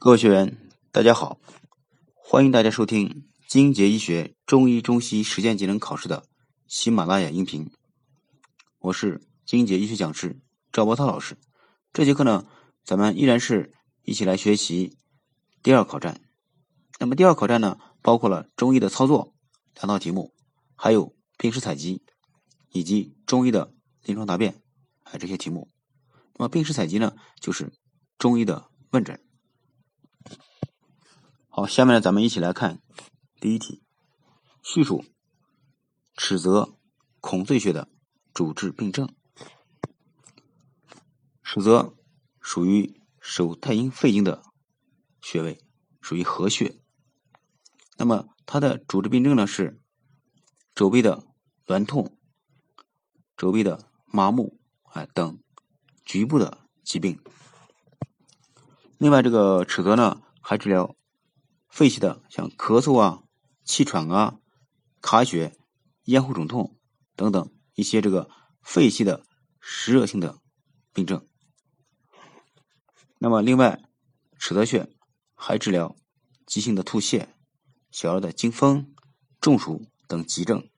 各位学员，大家好，欢迎大家收听金杰医学中医中西实践技能考试的喜马拉雅音频。我是金杰医学讲师赵波涛老师。这节课呢，咱们依然是一起来学习第二考站。那么第二考站呢，包括了中医的操作两道题目，还有病史采集以及中医的临床答辩哎这些题目。那么病史采集呢，就是中医的问诊。好，下面呢，咱们一起来看第一题，叙述尺泽孔最穴的主治病症。尺泽属于手太阴肺经的穴位，属于合穴。那么它的主治病症呢是肘臂的挛痛、肘臂的麻木哎等局部的疾病。另外，这个尺泽呢还治疗。肺系的像咳嗽啊、气喘啊、卡血、咽喉肿痛等等一些这个肺系的湿热性的病症。那么，另外，尺泽穴还治疗急性的吐泻、小儿的惊风、中暑等急症。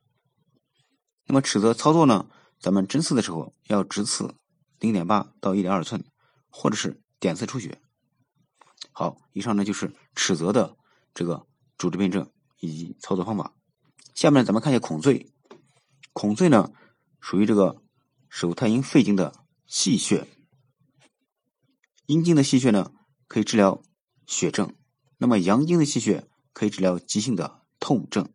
那么，尺泽操作呢？咱们针刺的时候要直刺零点八到一点二寸，或者是点刺出血。好，以上呢就是尺泽的。这个主治病症以及操作方法。下面咱们看一下孔最。孔最呢，属于这个手太阴肺经的气穴。阴经的气穴呢，可以治疗血症；那么阳经的气穴可以治疗急性的痛症。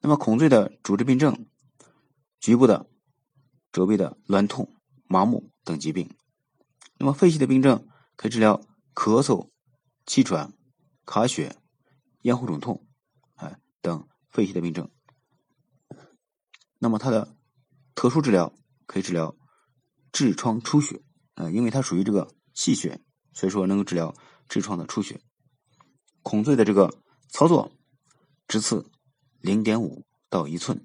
那么孔最的主治病症，局部的肘臂的挛痛、麻木等疾病。那么肺系的病症，可以治疗咳嗽、气喘。卡血、咽喉肿痛，哎等肺系的病症。那么它的特殊治疗可以治疗痔疮出血，啊，因为它属于这个气血，所以说能够治疗痔疮的出血。孔最的这个操作，直刺零点五到一寸。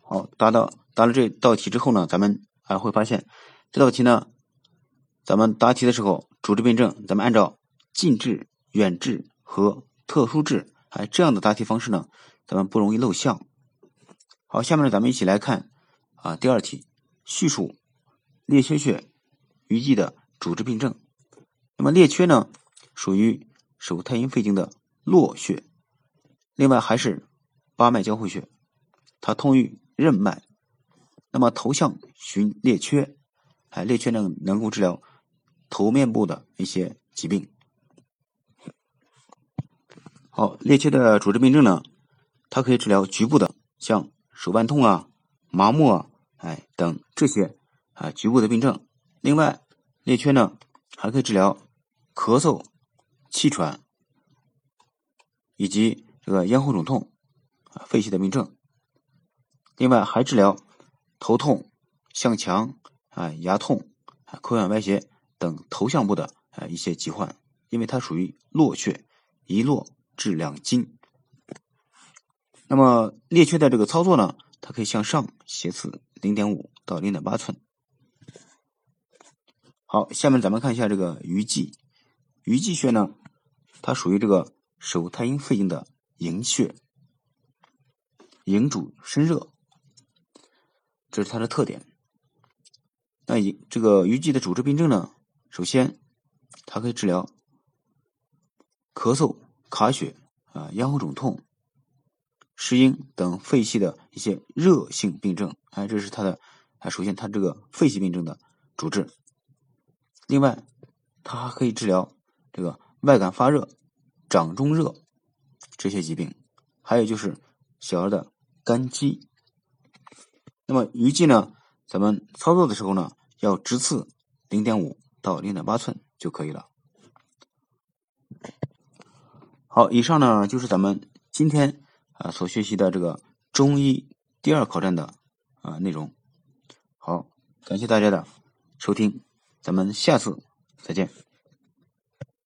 好，答到答了这道题之后呢，咱们还会发现这道题呢，咱们答题的时候主治病症，咱们按照。近治、远治和特殊治，哎，这样的答题方式呢，咱们不容易漏项。好，下面呢，咱们一起来看啊，第二题，叙述列缺穴淤积的主治病症。那么列缺呢，属于手太阴肺经的络穴，另外还是八脉交汇穴，它通于任脉。那么头项寻列缺，哎，列缺呢能够治疗头面部的一些疾病。好，列缺的主治病症呢，它可以治疗局部的，像手腕痛啊、麻木啊，哎等这些啊局部的病症。另外，列缺呢还可以治疗咳嗽、气喘以及这个咽喉肿痛啊肺系的病症。另外还治疗头痛、向强啊牙痛、口眼歪斜等头项部的啊一些疾患，因为它属于络穴，一络。治两筋。那么列缺的这个操作呢，它可以向上斜刺零点五到零点八寸。好，下面咱们看一下这个鱼际。鱼际穴呢，它属于这个手太阴肺经的营穴，营主身热，这是它的特点。那一这个鱼际的主治病症呢，首先它可以治疗咳嗽。卡血啊，咽喉肿痛、湿音等肺系的一些热性病症，哎，这是它的，啊，首先它这个肺系病症的主治。另外，它还可以治疗这个外感发热、掌中热这些疾病，还有就是小儿的肝积。那么鱼际呢，咱们操作的时候呢，要直刺零点五到零点八寸就可以了。好，以上呢就是咱们今天啊所学习的这个中医第二考证的啊内容。好，感谢大家的收听，咱们下次再见。